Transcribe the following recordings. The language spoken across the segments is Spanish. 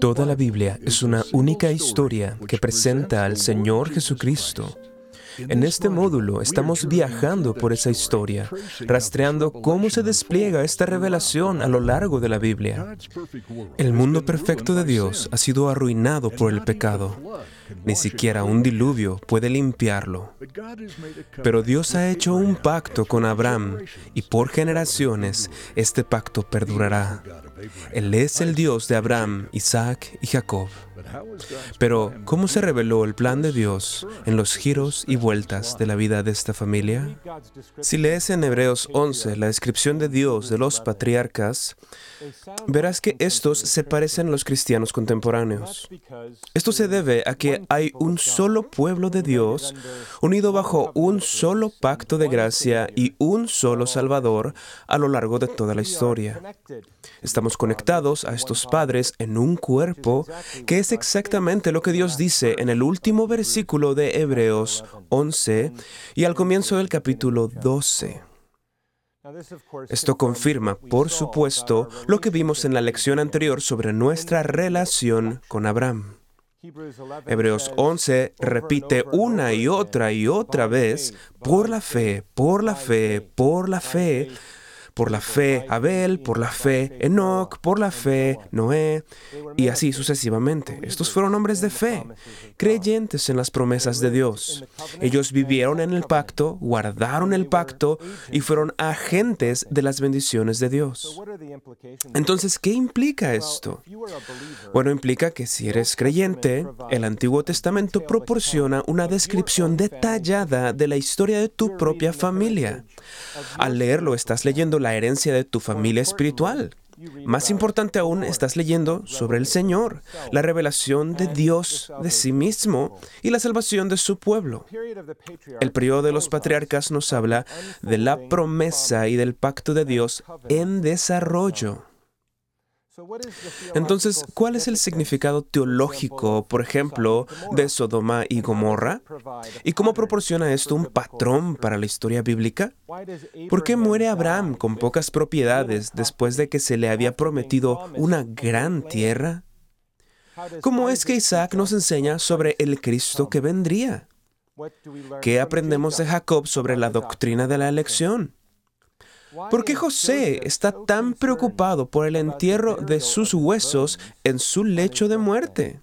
Toda la Biblia es una única historia que presenta al Señor Jesucristo. En este módulo estamos viajando por esa historia, rastreando cómo se despliega esta revelación a lo largo de la Biblia. El mundo perfecto de Dios ha sido arruinado por el pecado. Ni siquiera un diluvio puede limpiarlo. Pero Dios ha hecho un pacto con Abraham y por generaciones este pacto perdurará. Él es el Dios de Abraham, Isaac y Jacob. Pero, ¿cómo se reveló el plan de Dios en los giros y vueltas de la vida de esta familia? Si lees en Hebreos 11 la descripción de Dios de los patriarcas, verás que estos se parecen a los cristianos contemporáneos. Esto se debe a que hay un solo pueblo de Dios unido bajo un solo pacto de gracia y un solo Salvador a lo largo de toda la historia. Estamos conectados a estos padres en un cuerpo que es exactamente lo que Dios dice en el último versículo de Hebreos 11 y al comienzo del capítulo 12. Esto confirma, por supuesto, lo que vimos en la lección anterior sobre nuestra relación con Abraham. Hebreos 11 repite una y otra y otra vez, por la fe, por la fe, por la fe, por la fe Abel, por la fe Enoch, por la fe Noé, y así sucesivamente. Estos fueron hombres de fe, creyentes en las promesas de Dios. Ellos vivieron en el pacto, guardaron el pacto y fueron agentes de las bendiciones de Dios. Entonces, ¿qué implica esto? Bueno, implica que si eres creyente, el Antiguo Testamento proporciona una descripción detallada de la historia de tu propia familia. Al leerlo, estás leyendo la herencia de tu familia espiritual. Más importante aún, estás leyendo sobre el Señor, la revelación de Dios de sí mismo y la salvación de su pueblo. El periodo de los patriarcas nos habla de la promesa y del pacto de Dios en desarrollo. Entonces, ¿cuál es el significado teológico, por ejemplo, de Sodoma y Gomorra? ¿Y cómo proporciona esto un patrón para la historia bíblica? ¿Por qué muere Abraham con pocas propiedades después de que se le había prometido una gran tierra? ¿Cómo es que Isaac nos enseña sobre el Cristo que vendría? ¿Qué aprendemos de Jacob sobre la doctrina de la elección? ¿Por qué José está tan preocupado por el entierro de sus huesos en su lecho de muerte?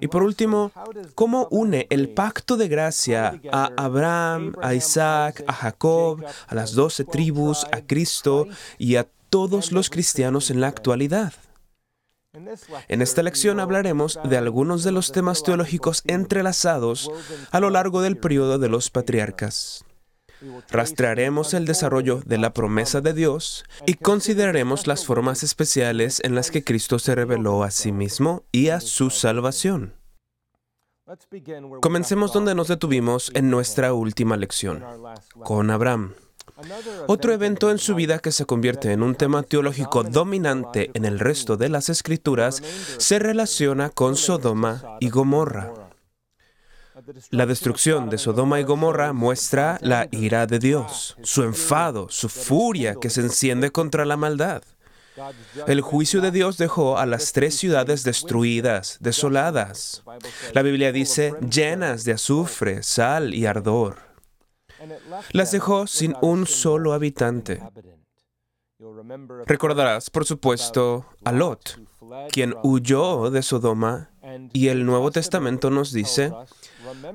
Y por último, ¿cómo une el pacto de gracia a Abraham, a Isaac, a Jacob, a las doce tribus, a Cristo y a todos los cristianos en la actualidad? En esta lección hablaremos de algunos de los temas teológicos entrelazados a lo largo del periodo de los patriarcas. Rastrearemos el desarrollo de la promesa de Dios y consideraremos las formas especiales en las que Cristo se reveló a sí mismo y a su salvación. Comencemos donde nos detuvimos en nuestra última lección, con Abraham. Otro evento en su vida que se convierte en un tema teológico dominante en el resto de las escrituras se relaciona con Sodoma y Gomorra. La destrucción de Sodoma y Gomorra muestra la ira de Dios, su enfado, su furia que se enciende contra la maldad. El juicio de Dios dejó a las tres ciudades destruidas, desoladas. La Biblia dice llenas de azufre, sal y ardor. Las dejó sin un solo habitante. Recordarás, por supuesto, a Lot, quien huyó de Sodoma, y el Nuevo Testamento nos dice,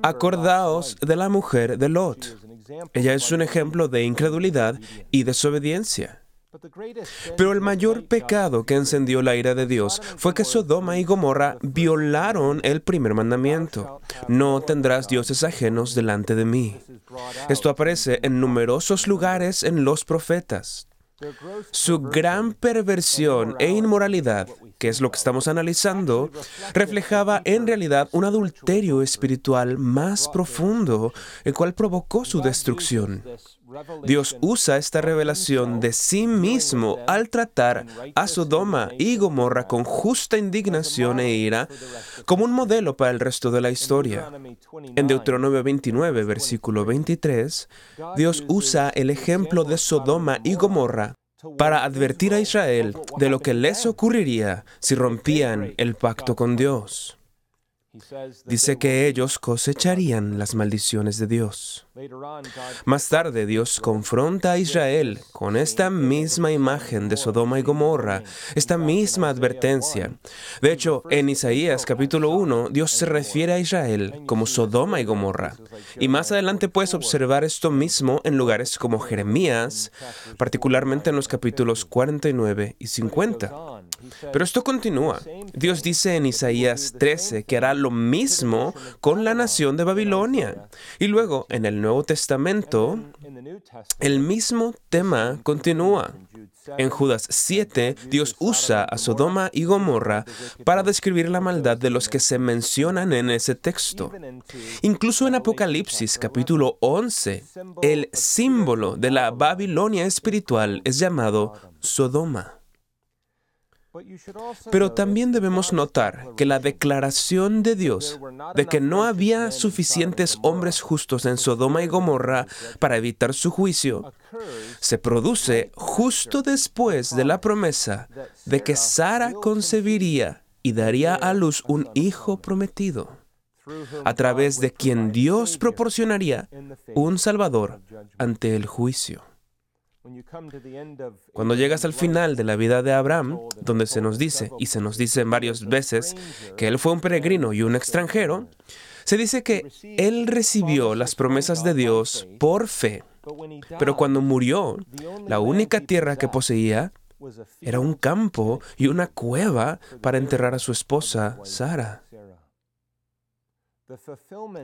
acordaos de la mujer de Lot. Ella es un ejemplo de incredulidad y desobediencia. Pero el mayor pecado que encendió la ira de Dios fue que Sodoma y Gomorra violaron el primer mandamiento. No tendrás dioses ajenos delante de mí. Esto aparece en numerosos lugares en los profetas. Su gran perversión e inmoralidad, que es lo que estamos analizando, reflejaba en realidad un adulterio espiritual más profundo, el cual provocó su destrucción. Dios usa esta revelación de sí mismo al tratar a Sodoma y Gomorra con justa indignación e ira como un modelo para el resto de la historia. En Deuteronomio 29, versículo 23, Dios usa el ejemplo de Sodoma y Gomorra para advertir a Israel de lo que les ocurriría si rompían el pacto con Dios. Dice que ellos cosecharían las maldiciones de Dios. Más tarde Dios confronta a Israel con esta misma imagen de Sodoma y Gomorra, esta misma advertencia. De hecho, en Isaías capítulo 1, Dios se refiere a Israel como Sodoma y Gomorra. Y más adelante puedes observar esto mismo en lugares como Jeremías, particularmente en los capítulos 49 y 50. Pero esto continúa. Dios dice en Isaías 13 que hará lo mismo con la nación de Babilonia. Y luego, en el Nuevo Testamento, el mismo tema continúa. En Judas 7, Dios usa a Sodoma y Gomorra para describir la maldad de los que se mencionan en ese texto. Incluso en Apocalipsis capítulo 11, el símbolo de la Babilonia espiritual es llamado Sodoma. Pero también debemos notar que la declaración de Dios de que no había suficientes hombres justos en Sodoma y Gomorra para evitar su juicio se produce justo después de la promesa de que Sara concebiría y daría a luz un hijo prometido, a través de quien Dios proporcionaría un Salvador ante el juicio. Cuando llegas al final de la vida de Abraham, donde se nos dice, y se nos dice varias veces, que él fue un peregrino y un extranjero, se dice que él recibió las promesas de Dios por fe, pero cuando murió, la única tierra que poseía era un campo y una cueva para enterrar a su esposa, Sara.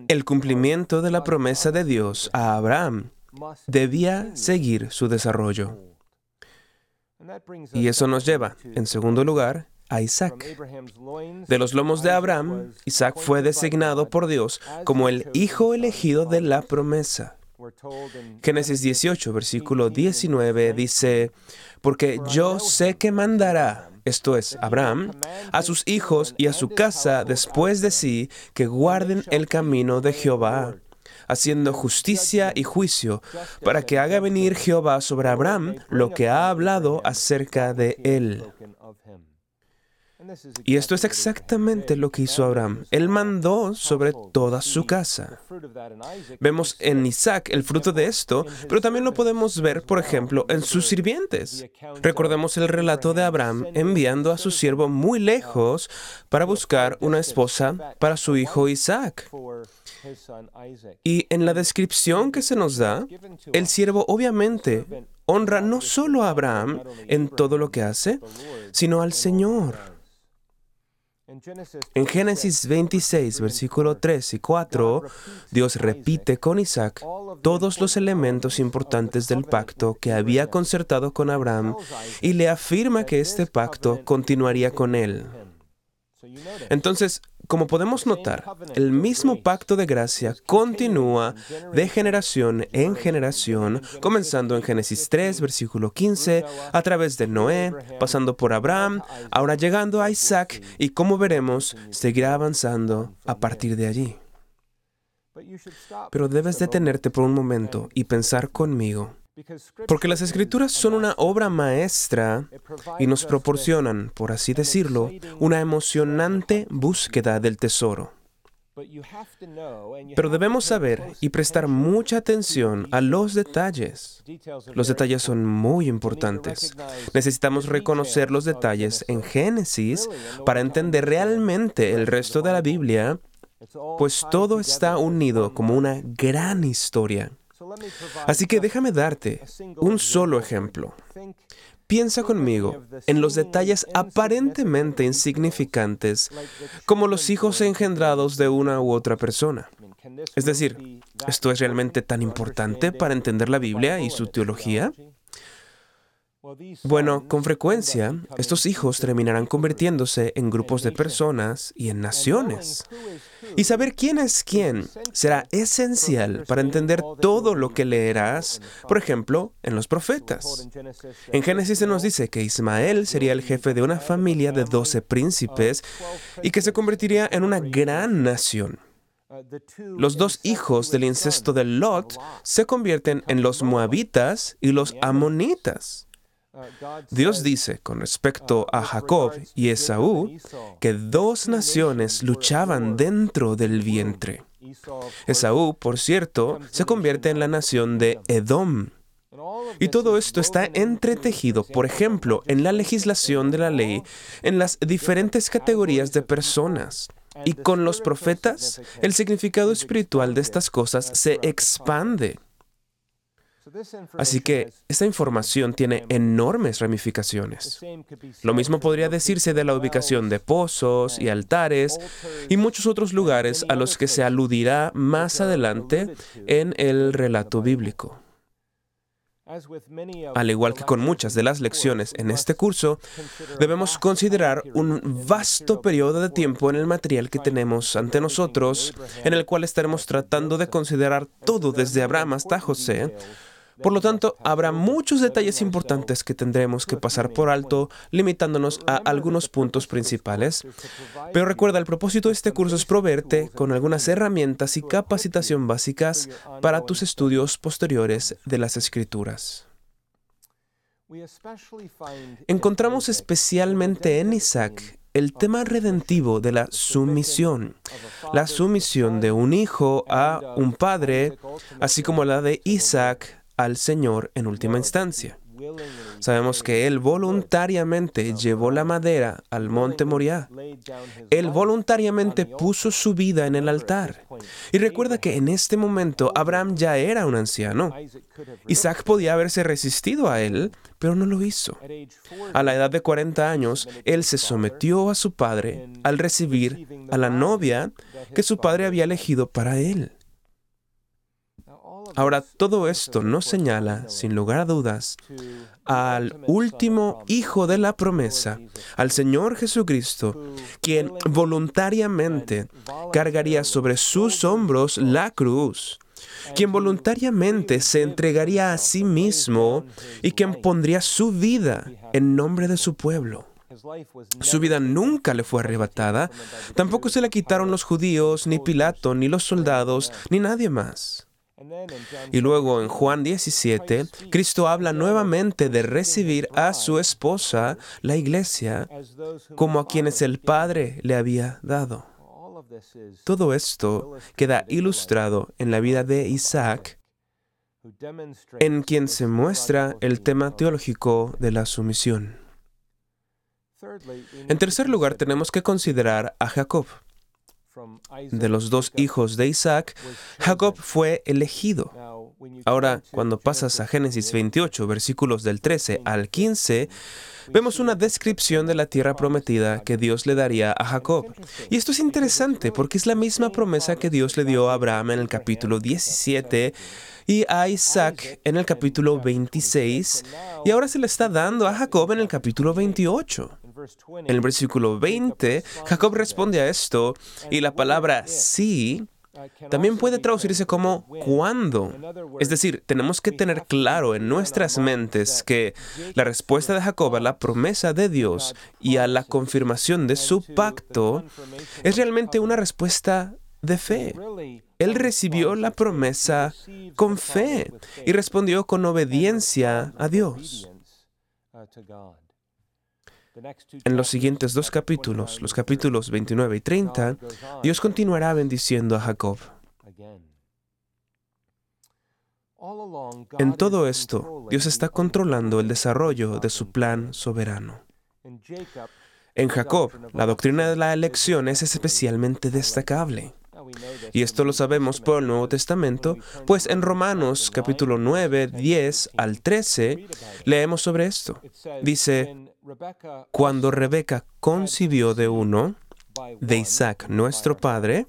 El cumplimiento de la promesa de Dios a Abraham debía seguir su desarrollo. Y eso nos lleva, en segundo lugar, a Isaac. De los lomos de Abraham, Isaac fue designado por Dios como el hijo elegido de la promesa. Génesis 18, versículo 19 dice, porque yo sé que mandará, esto es, Abraham, a sus hijos y a su casa después de sí, que guarden el camino de Jehová haciendo justicia y juicio, para que haga venir Jehová sobre Abraham lo que ha hablado acerca de él. Y esto es exactamente lo que hizo Abraham. Él mandó sobre toda su casa. Vemos en Isaac el fruto de esto, pero también lo podemos ver, por ejemplo, en sus sirvientes. Recordemos el relato de Abraham enviando a su siervo muy lejos para buscar una esposa para su hijo Isaac. Y en la descripción que se nos da, el siervo obviamente honra no solo a Abraham en todo lo que hace, sino al Señor. En Génesis 26, versículo 3 y 4, Dios repite con Isaac todos los elementos importantes del pacto que había concertado con Abraham y le afirma que este pacto continuaría con él. Entonces, como podemos notar, el mismo pacto de gracia continúa de generación en generación, comenzando en Génesis 3, versículo 15, a través de Noé, pasando por Abraham, ahora llegando a Isaac y como veremos, seguirá avanzando a partir de allí. Pero debes detenerte por un momento y pensar conmigo porque las escrituras son una obra maestra y nos proporcionan, por así decirlo, una emocionante búsqueda del tesoro. Pero debemos saber y prestar mucha atención a los detalles. Los detalles son muy importantes. Necesitamos reconocer los detalles en Génesis para entender realmente el resto de la Biblia, pues todo está unido como una gran historia. Así que déjame darte un solo ejemplo. Piensa conmigo en los detalles aparentemente insignificantes, como los hijos engendrados de una u otra persona. Es decir, ¿esto es realmente tan importante para entender la Biblia y su teología? Bueno, con frecuencia, estos hijos terminarán convirtiéndose en grupos de personas y en naciones. Y saber quién es quién será esencial para entender todo lo que leerás, por ejemplo, en los profetas. En Génesis se nos dice que Ismael sería el jefe de una familia de doce príncipes y que se convertiría en una gran nación. Los dos hijos del incesto de Lot se convierten en los moabitas y los amonitas. Dios dice con respecto a Jacob y Esaú que dos naciones luchaban dentro del vientre. Esaú, por cierto, se convierte en la nación de Edom. Y todo esto está entretejido, por ejemplo, en la legislación de la ley, en las diferentes categorías de personas. Y con los profetas, el significado espiritual de estas cosas se expande. Así que esta información tiene enormes ramificaciones. Lo mismo podría decirse de la ubicación de pozos y altares y muchos otros lugares a los que se aludirá más adelante en el relato bíblico. Al igual que con muchas de las lecciones en este curso, debemos considerar un vasto periodo de tiempo en el material que tenemos ante nosotros, en el cual estaremos tratando de considerar todo desde Abraham hasta José, por lo tanto, habrá muchos detalles importantes que tendremos que pasar por alto, limitándonos a algunos puntos principales. Pero recuerda, el propósito de este curso es proveerte con algunas herramientas y capacitación básicas para tus estudios posteriores de las escrituras. Encontramos especialmente en Isaac el tema redentivo de la sumisión, la sumisión de un hijo a un padre, así como la de Isaac al Señor en última instancia. Sabemos que Él voluntariamente llevó la madera al monte Moriah. Él voluntariamente puso su vida en el altar. Y recuerda que en este momento Abraham ya era un anciano. Isaac podía haberse resistido a él, pero no lo hizo. A la edad de 40 años, él se sometió a su padre al recibir a la novia que su padre había elegido para él. Ahora, todo esto nos señala, sin lugar a dudas, al último Hijo de la promesa, al Señor Jesucristo, quien voluntariamente cargaría sobre sus hombros la cruz, quien voluntariamente se entregaría a sí mismo y quien pondría su vida en nombre de su pueblo. Su vida nunca le fue arrebatada, tampoco se la quitaron los judíos, ni Pilato, ni los soldados, ni nadie más. Y luego en Juan 17, Cristo habla nuevamente de recibir a su esposa, la iglesia, como a quienes el Padre le había dado. Todo esto queda ilustrado en la vida de Isaac, en quien se muestra el tema teológico de la sumisión. En tercer lugar, tenemos que considerar a Jacob. De los dos hijos de Isaac, Jacob fue elegido. Ahora, cuando pasas a Génesis 28, versículos del 13 al 15, vemos una descripción de la tierra prometida que Dios le daría a Jacob. Y esto es interesante porque es la misma promesa que Dios le dio a Abraham en el capítulo 17 y a Isaac en el capítulo 26, y ahora se le está dando a Jacob en el capítulo 28. En el versículo 20, Jacob responde a esto y la palabra sí también puede traducirse como cuándo. Es decir, tenemos que tener claro en nuestras mentes que la respuesta de Jacob a la promesa de Dios y a la confirmación de su pacto es realmente una respuesta de fe. Él recibió la promesa con fe y respondió con obediencia a Dios. En los siguientes dos capítulos, los capítulos 29 y 30, Dios continuará bendiciendo a Jacob. En todo esto, Dios está controlando el desarrollo de su plan soberano. En Jacob, la doctrina de la elección es especialmente destacable. Y esto lo sabemos por el Nuevo Testamento, pues en Romanos capítulo 9, 10 al 13 leemos sobre esto. Dice, cuando Rebeca concibió de uno, de Isaac nuestro padre,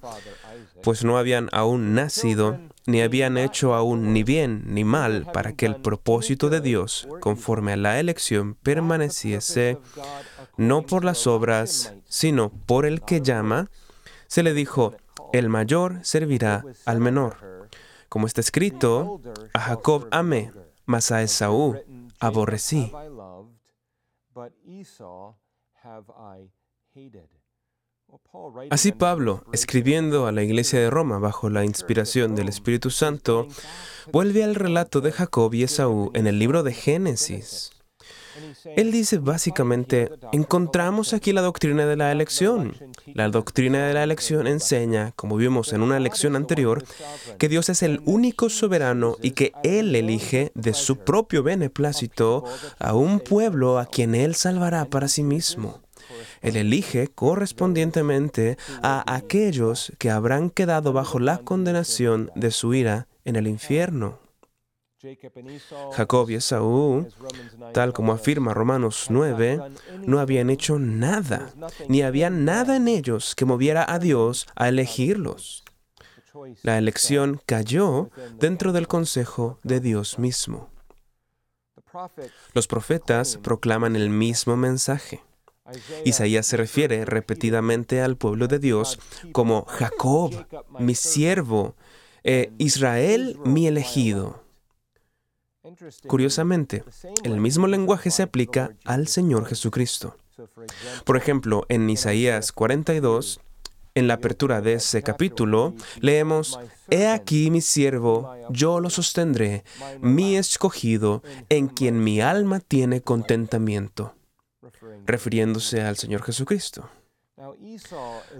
pues no habían aún nacido, ni habían hecho aún ni bien ni mal para que el propósito de Dios, conforme a la elección, permaneciese no por las obras, sino por el que llama, se le dijo, el mayor servirá al menor. Como está escrito, a Jacob amé, mas a Esaú aborrecí. Así Pablo, escribiendo a la iglesia de Roma bajo la inspiración del Espíritu Santo, vuelve al relato de Jacob y Esaú en el libro de Génesis. Él dice básicamente, encontramos aquí la doctrina de la elección. La doctrina de la elección enseña, como vimos en una lección anterior, que Dios es el único soberano y que Él elige de su propio beneplácito a un pueblo a quien Él salvará para sí mismo. Él elige correspondientemente a aquellos que habrán quedado bajo la condenación de su ira en el infierno. Jacob y Esaú, tal como afirma Romanos 9, no habían hecho nada, ni había nada en ellos que moviera a Dios a elegirlos. La elección cayó dentro del consejo de Dios mismo. Los profetas proclaman el mismo mensaje. Isaías se refiere repetidamente al pueblo de Dios como Jacob, mi siervo, e Israel, mi elegido. Curiosamente, el mismo lenguaje se aplica al Señor Jesucristo. Por ejemplo, en Isaías 42, en la apertura de ese capítulo, leemos, He aquí mi siervo, yo lo sostendré, mi escogido, en quien mi alma tiene contentamiento, refiriéndose al Señor Jesucristo.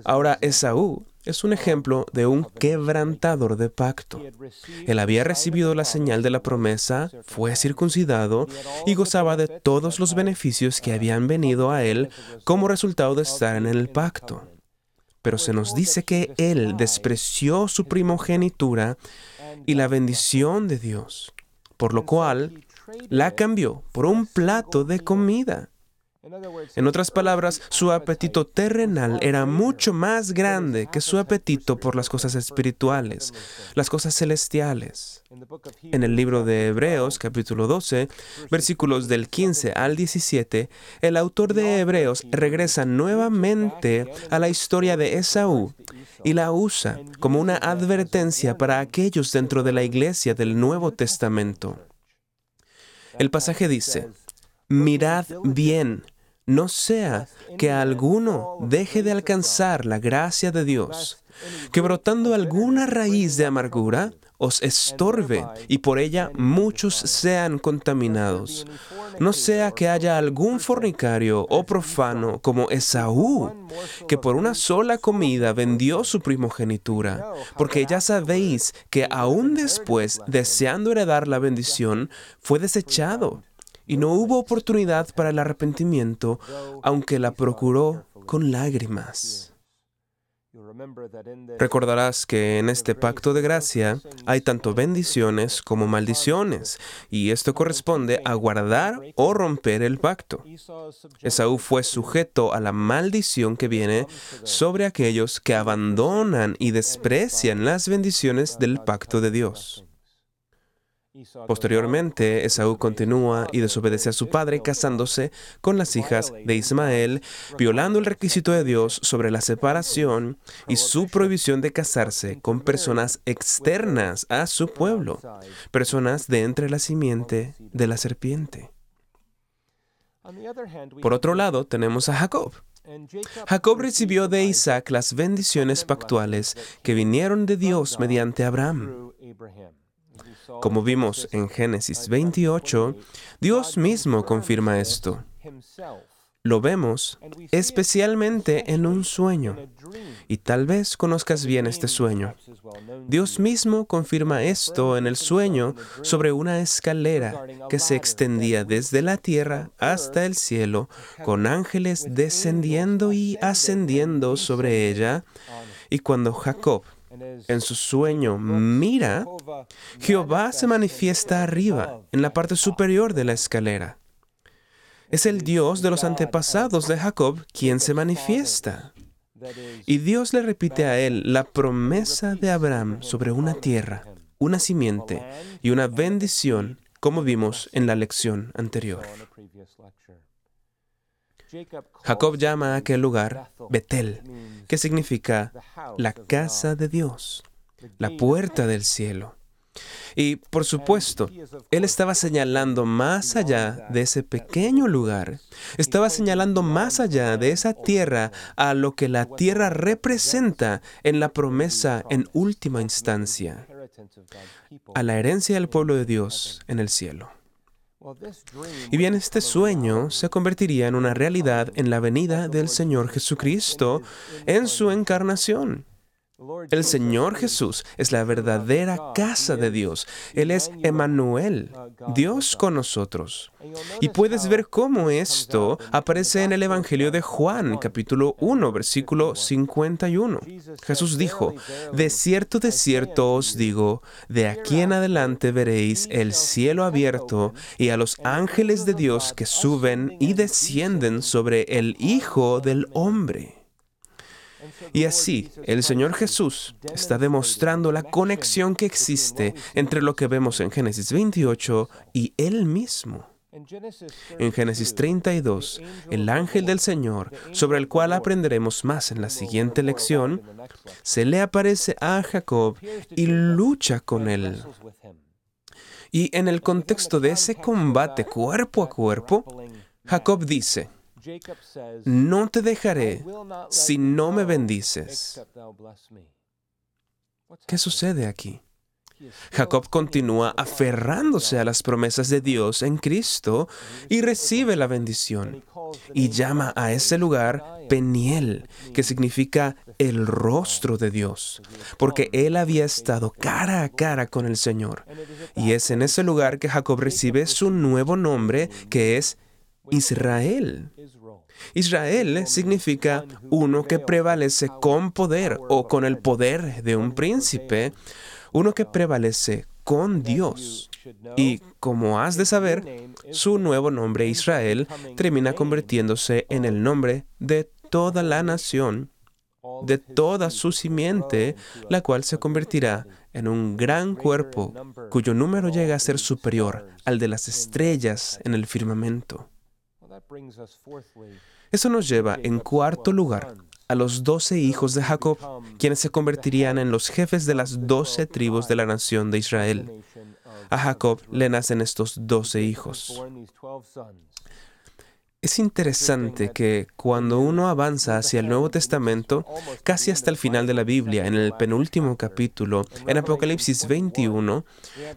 Ahora Esaú es un ejemplo de un quebrantador de pacto. Él había recibido la señal de la promesa, fue circuncidado y gozaba de todos los beneficios que habían venido a él como resultado de estar en el pacto. Pero se nos dice que él despreció su primogenitura y la bendición de Dios, por lo cual la cambió por un plato de comida en otras palabras, su apetito terrenal era mucho más grande que su apetito por las cosas espirituales, las cosas celestiales. En el libro de Hebreos, capítulo 12, versículos del 15 al 17, el autor de Hebreos regresa nuevamente a la historia de Esaú y la usa como una advertencia para aquellos dentro de la iglesia del Nuevo Testamento. El pasaje dice, Mirad bien, no sea que alguno deje de alcanzar la gracia de Dios, que brotando alguna raíz de amargura os estorbe y por ella muchos sean contaminados. No sea que haya algún fornicario o profano como Esaú, que por una sola comida vendió su primogenitura, porque ya sabéis que aún después, deseando heredar la bendición, fue desechado y no hubo oportunidad para el arrepentimiento, aunque la procuró con lágrimas. Recordarás que en este pacto de gracia hay tanto bendiciones como maldiciones, y esto corresponde a guardar o romper el pacto. Esaú fue sujeto a la maldición que viene sobre aquellos que abandonan y desprecian las bendiciones del pacto de Dios. Posteriormente, Esaú continúa y desobedece a su padre casándose con las hijas de Ismael, violando el requisito de Dios sobre la separación y su prohibición de casarse con personas externas a su pueblo, personas de entre la simiente de la serpiente. Por otro lado, tenemos a Jacob. Jacob recibió de Isaac las bendiciones pactuales que vinieron de Dios mediante Abraham. Como vimos en Génesis 28, Dios mismo confirma esto. Lo vemos especialmente en un sueño, y tal vez conozcas bien este sueño. Dios mismo confirma esto en el sueño sobre una escalera que se extendía desde la tierra hasta el cielo, con ángeles descendiendo y ascendiendo sobre ella, y cuando Jacob en su sueño mira, Jehová se manifiesta arriba, en la parte superior de la escalera. Es el Dios de los antepasados de Jacob quien se manifiesta. Y Dios le repite a él la promesa de Abraham sobre una tierra, una simiente y una bendición, como vimos en la lección anterior. Jacob llama a aquel lugar Betel, que significa la casa de Dios, la puerta del cielo. Y por supuesto, él estaba señalando más allá de ese pequeño lugar, estaba señalando más allá de esa tierra a lo que la tierra representa en la promesa en última instancia, a la herencia del pueblo de Dios en el cielo. Y bien, este sueño se convertiría en una realidad en la venida del Señor Jesucristo en su encarnación. El Señor Jesús es la verdadera casa de Dios. Él es Emmanuel, Dios con nosotros. Y puedes ver cómo esto aparece en el Evangelio de Juan, capítulo 1, versículo 51. Jesús dijo, De cierto, de cierto os digo, de aquí en adelante veréis el cielo abierto y a los ángeles de Dios que suben y descienden sobre el Hijo del Hombre. Y así, el Señor Jesús está demostrando la conexión que existe entre lo que vemos en Génesis 28 y Él mismo. En Génesis 32, el ángel del Señor, sobre el cual aprenderemos más en la siguiente lección, se le aparece a Jacob y lucha con él. Y en el contexto de ese combate cuerpo a cuerpo, Jacob dice, no te dejaré si no me bendices. ¿Qué sucede aquí? Jacob continúa aferrándose a las promesas de Dios en Cristo y recibe la bendición. Y llama a ese lugar Peniel, que significa el rostro de Dios, porque él había estado cara a cara con el Señor. Y es en ese lugar que Jacob recibe su nuevo nombre, que es Israel. Israel significa uno que prevalece con poder o con el poder de un príncipe, uno que prevalece con Dios. Y como has de saber, su nuevo nombre Israel termina convirtiéndose en el nombre de toda la nación, de toda su simiente, la cual se convertirá en un gran cuerpo cuyo número llega a ser superior al de las estrellas en el firmamento. Eso nos lleva, en cuarto lugar, a los doce hijos de Jacob, quienes se convertirían en los jefes de las doce tribus de la nación de Israel. A Jacob le nacen estos doce hijos. Es interesante que cuando uno avanza hacia el Nuevo Testamento, casi hasta el final de la Biblia, en el penúltimo capítulo, en Apocalipsis 21,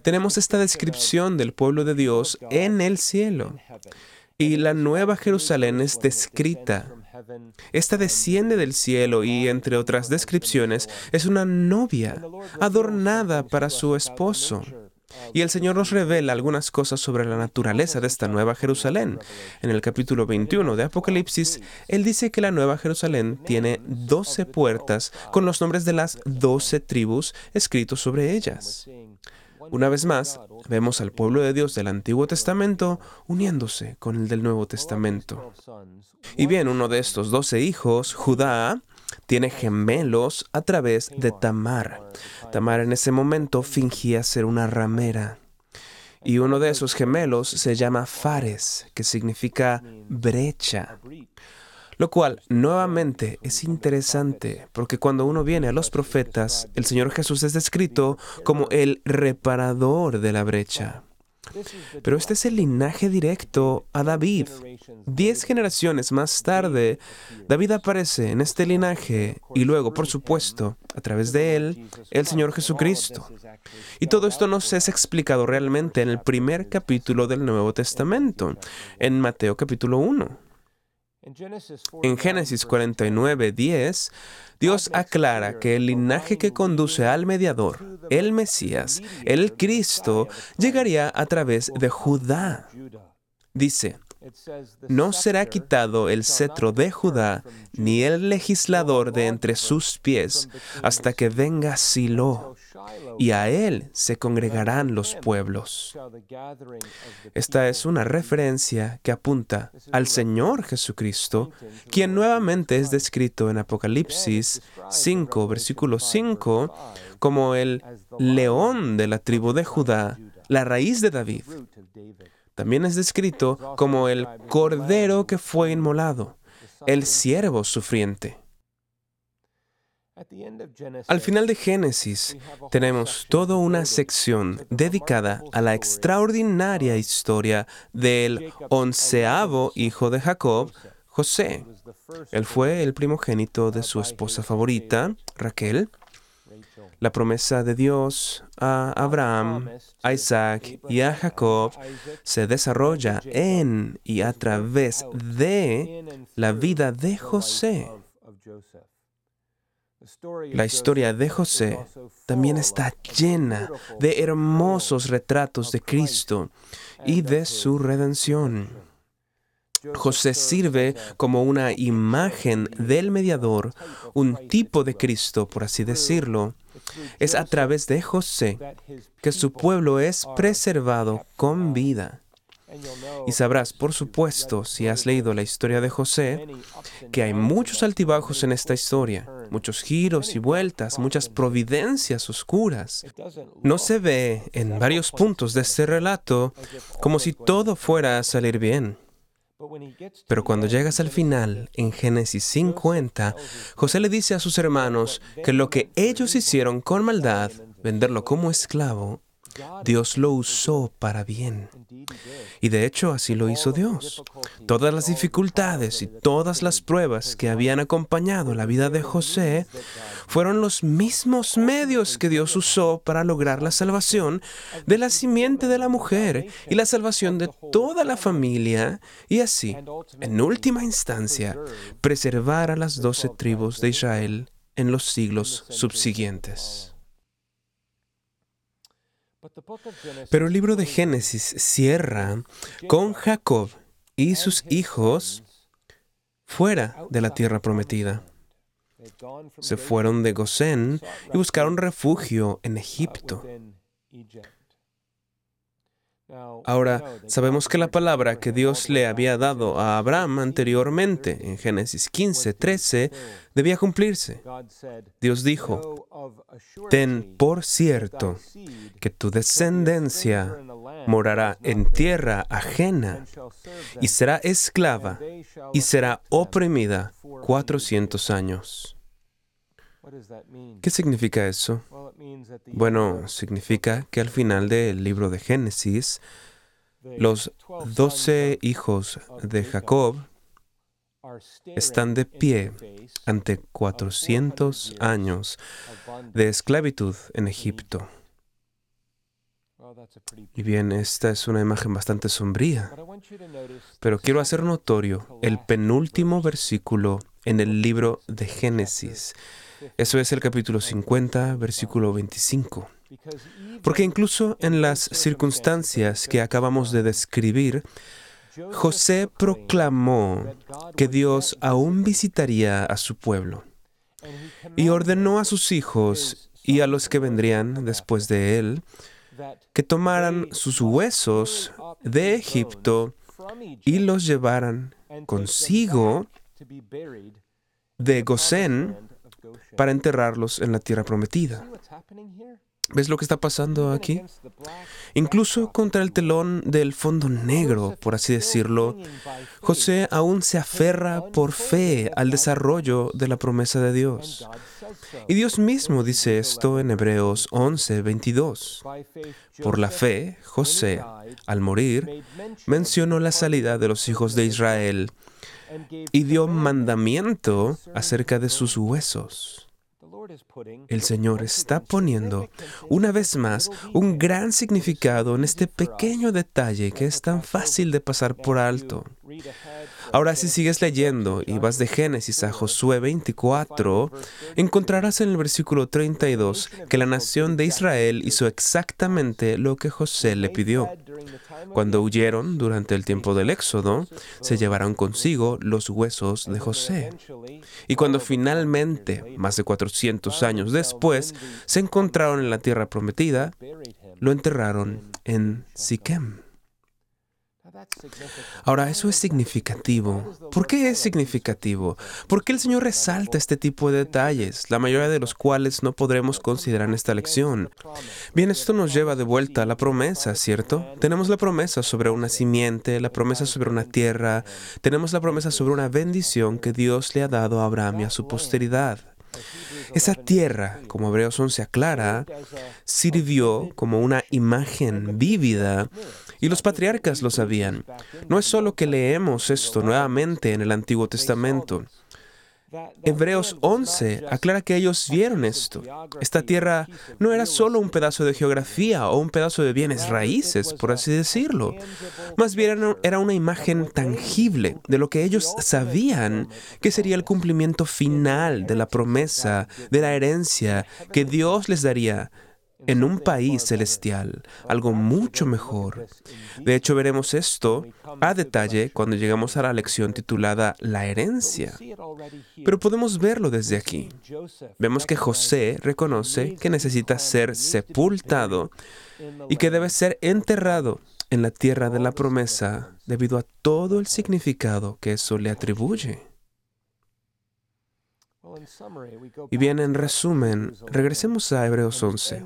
tenemos esta descripción del pueblo de Dios en el cielo. Y la nueva Jerusalén es descrita. Esta desciende del cielo y, entre otras descripciones, es una novia adornada para su esposo. Y el Señor nos revela algunas cosas sobre la naturaleza de esta nueva Jerusalén. En el capítulo 21 de Apocalipsis, Él dice que la nueva Jerusalén tiene doce puertas con los nombres de las doce tribus escritos sobre ellas. Una vez más, vemos al pueblo de Dios del Antiguo Testamento uniéndose con el del Nuevo Testamento. Y bien, uno de estos doce hijos, Judá, tiene gemelos a través de Tamar. Tamar en ese momento fingía ser una ramera. Y uno de esos gemelos se llama Fares, que significa brecha. Lo cual nuevamente es interesante porque cuando uno viene a los profetas, el Señor Jesús es descrito como el reparador de la brecha. Pero este es el linaje directo a David. Diez generaciones más tarde, David aparece en este linaje y luego, por supuesto, a través de él, el Señor Jesucristo. Y todo esto nos es explicado realmente en el primer capítulo del Nuevo Testamento, en Mateo capítulo 1. En Génesis 49, 10, Dios aclara que el linaje que conduce al mediador, el Mesías, el Cristo, llegaría a través de Judá. Dice, no será quitado el cetro de Judá, ni el legislador de entre sus pies, hasta que venga Silo, y a él se congregarán los pueblos. Esta es una referencia que apunta al Señor Jesucristo, quien nuevamente es descrito en Apocalipsis 5, versículo 5, como el león de la tribu de Judá, la raíz de David. También es descrito como el cordero que fue inmolado, el siervo sufriente. Al final de Génesis tenemos toda una sección dedicada a la extraordinaria historia del onceavo hijo de Jacob, José. Él fue el primogénito de su esposa favorita, Raquel. La promesa de Dios a Abraham, a Isaac y a Jacob se desarrolla en y a través de la vida de José. La historia de José también está llena de hermosos retratos de Cristo y de su redención. José sirve como una imagen del mediador, un tipo de Cristo, por así decirlo. Es a través de José que su pueblo es preservado con vida. Y sabrás, por supuesto, si has leído la historia de José, que hay muchos altibajos en esta historia, muchos giros y vueltas, muchas providencias oscuras. No se ve en varios puntos de este relato como si todo fuera a salir bien. Pero cuando llegas al final, en Génesis 50, José le dice a sus hermanos que lo que ellos hicieron con maldad, venderlo como esclavo, Dios lo usó para bien. Y de hecho así lo hizo Dios. Todas las dificultades y todas las pruebas que habían acompañado la vida de José fueron los mismos medios que Dios usó para lograr la salvación de la simiente de la mujer y la salvación de toda la familia y así, en última instancia, preservar a las doce tribus de Israel en los siglos subsiguientes. Pero el libro de Génesis cierra con Jacob y sus hijos fuera de la tierra prometida. Se fueron de Gosén y buscaron refugio en Egipto. Ahora, sabemos que la palabra que Dios le había dado a Abraham anteriormente, en Génesis 15, 13, debía cumplirse. Dios dijo, ten por cierto que tu descendencia morará en tierra ajena y será esclava y será oprimida cuatrocientos años. ¿Qué significa eso? Bueno, significa que al final del libro de Génesis, los doce hijos de Jacob están de pie ante 400 años de esclavitud en Egipto. Y bien, esta es una imagen bastante sombría, pero quiero hacer notorio el penúltimo versículo en el libro de Génesis, eso es el capítulo 50, versículo 25. Porque incluso en las circunstancias que acabamos de describir, José proclamó que Dios aún visitaría a su pueblo y ordenó a sus hijos y a los que vendrían después de él que tomaran sus huesos de Egipto y los llevaran consigo de Gosén para enterrarlos en la tierra prometida. ¿Ves lo que está pasando aquí? Incluso contra el telón del fondo negro, por así decirlo, José aún se aferra por fe al desarrollo de la promesa de Dios. Y Dios mismo dice esto en Hebreos 11, 22. Por la fe, José, al morir, mencionó la salida de los hijos de Israel y dio mandamiento acerca de sus huesos. El Señor está poniendo una vez más un gran significado en este pequeño detalle que es tan fácil de pasar por alto. Ahora si sigues leyendo y vas de Génesis a Josué 24, encontrarás en el versículo 32 que la nación de Israel hizo exactamente lo que José le pidió. Cuando huyeron durante el tiempo del Éxodo, se llevaron consigo los huesos de José. Y cuando finalmente, más de 400 años después, se encontraron en la tierra prometida, lo enterraron en Siquem. Ahora, eso es significativo. ¿Por qué es significativo? ¿Por qué el Señor resalta este tipo de detalles, la mayoría de los cuales no podremos considerar en esta lección? Bien, esto nos lleva de vuelta a la promesa, ¿cierto? Tenemos la promesa sobre una simiente, la promesa sobre una tierra, tenemos la promesa sobre una bendición que Dios le ha dado a Abraham y a su posteridad. Esa tierra, como Hebreos 11 aclara, sirvió como una imagen vívida y los patriarcas lo sabían. No es solo que leemos esto nuevamente en el Antiguo Testamento. Hebreos 11 aclara que ellos vieron esto. Esta tierra no era solo un pedazo de geografía o un pedazo de bienes raíces, por así decirlo. Más bien era una imagen tangible de lo que ellos sabían que sería el cumplimiento final de la promesa, de la herencia que Dios les daría en un país celestial, algo mucho mejor. De hecho, veremos esto a detalle cuando llegamos a la lección titulada La herencia. Pero podemos verlo desde aquí. Vemos que José reconoce que necesita ser sepultado y que debe ser enterrado en la tierra de la promesa debido a todo el significado que eso le atribuye. Y bien, en resumen, regresemos a Hebreos 11.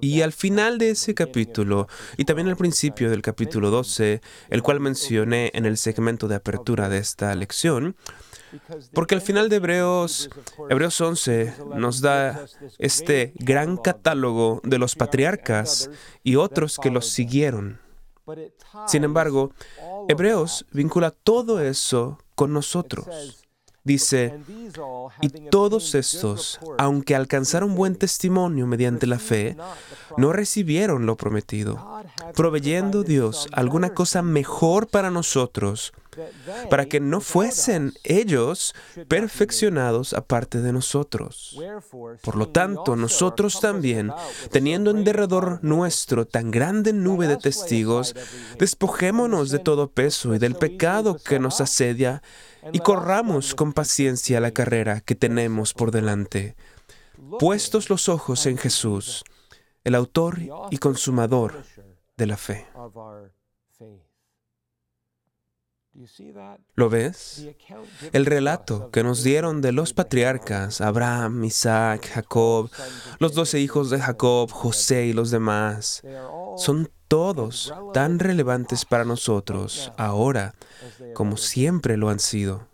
Y al final de ese capítulo, y también al principio del capítulo 12, el cual mencioné en el segmento de apertura de esta lección, porque al final de Hebreos, Hebreos 11 nos da este gran catálogo de los patriarcas y otros que los siguieron. Sin embargo, Hebreos vincula todo eso con nosotros. Dice, y todos estos, aunque alcanzaron buen testimonio mediante la fe, no recibieron lo prometido, proveyendo Dios alguna cosa mejor para nosotros, para que no fuesen ellos perfeccionados aparte de nosotros. Por lo tanto, nosotros también, teniendo en derredor nuestro tan grande nube de testigos, despojémonos de todo peso y del pecado que nos asedia, y corramos con paciencia la carrera que tenemos por delante, puestos los ojos en Jesús, el autor y consumador de la fe. ¿Lo ves? El relato que nos dieron de los patriarcas, Abraham, Isaac, Jacob, los doce hijos de Jacob, José y los demás, son todos tan relevantes para nosotros ahora como siempre lo han sido.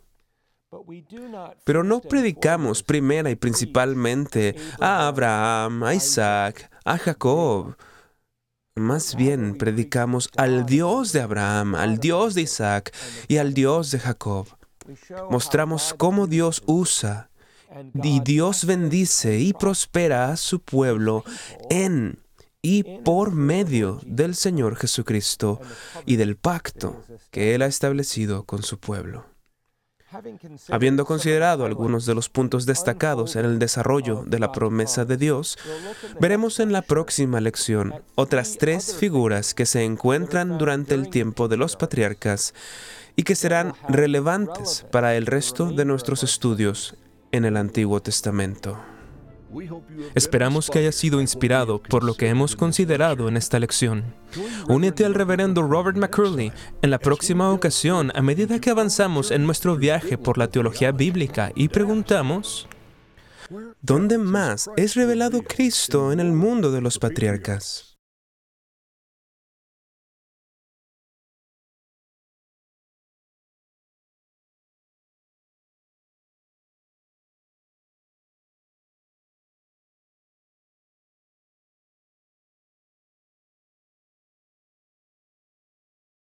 Pero no predicamos primera y principalmente a Abraham, a Isaac, a Jacob. Más bien predicamos al Dios de Abraham, al Dios de Isaac y al Dios de Jacob. Mostramos cómo Dios usa y Dios bendice y prospera a su pueblo en y por medio del Señor Jesucristo y del pacto que Él ha establecido con su pueblo. Habiendo considerado algunos de los puntos destacados en el desarrollo de la promesa de Dios, veremos en la próxima lección otras tres figuras que se encuentran durante el tiempo de los patriarcas y que serán relevantes para el resto de nuestros estudios en el Antiguo Testamento. Esperamos que haya sido inspirado por lo que hemos considerado en esta lección. Únete al reverendo Robert McCurley en la próxima ocasión a medida que avanzamos en nuestro viaje por la teología bíblica y preguntamos, ¿dónde más es revelado Cristo en el mundo de los patriarcas?